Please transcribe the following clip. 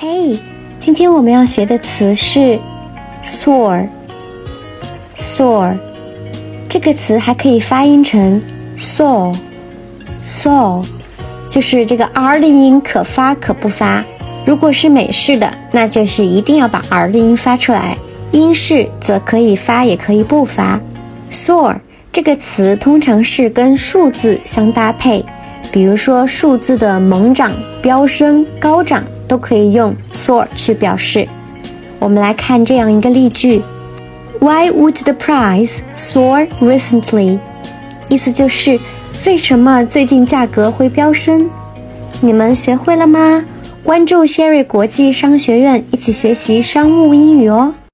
嘿，今天我们要学的词是 soar。soar 这个词还可以发音成 saw，saw 就是这个 r 的音可发可不发。如果是美式的，那就是一定要把 r 的音发出来；英式则可以发也可以不发。soar 这个词通常是跟数字相搭配，比如说数字的猛涨、飙升、高涨。都可以用 soar 去表示。我们来看这样一个例句：Why would the price soar recently？意思就是为什么最近价格会飙升？你们学会了吗？关注 Sherry 国际商学院，一起学习商务英语哦。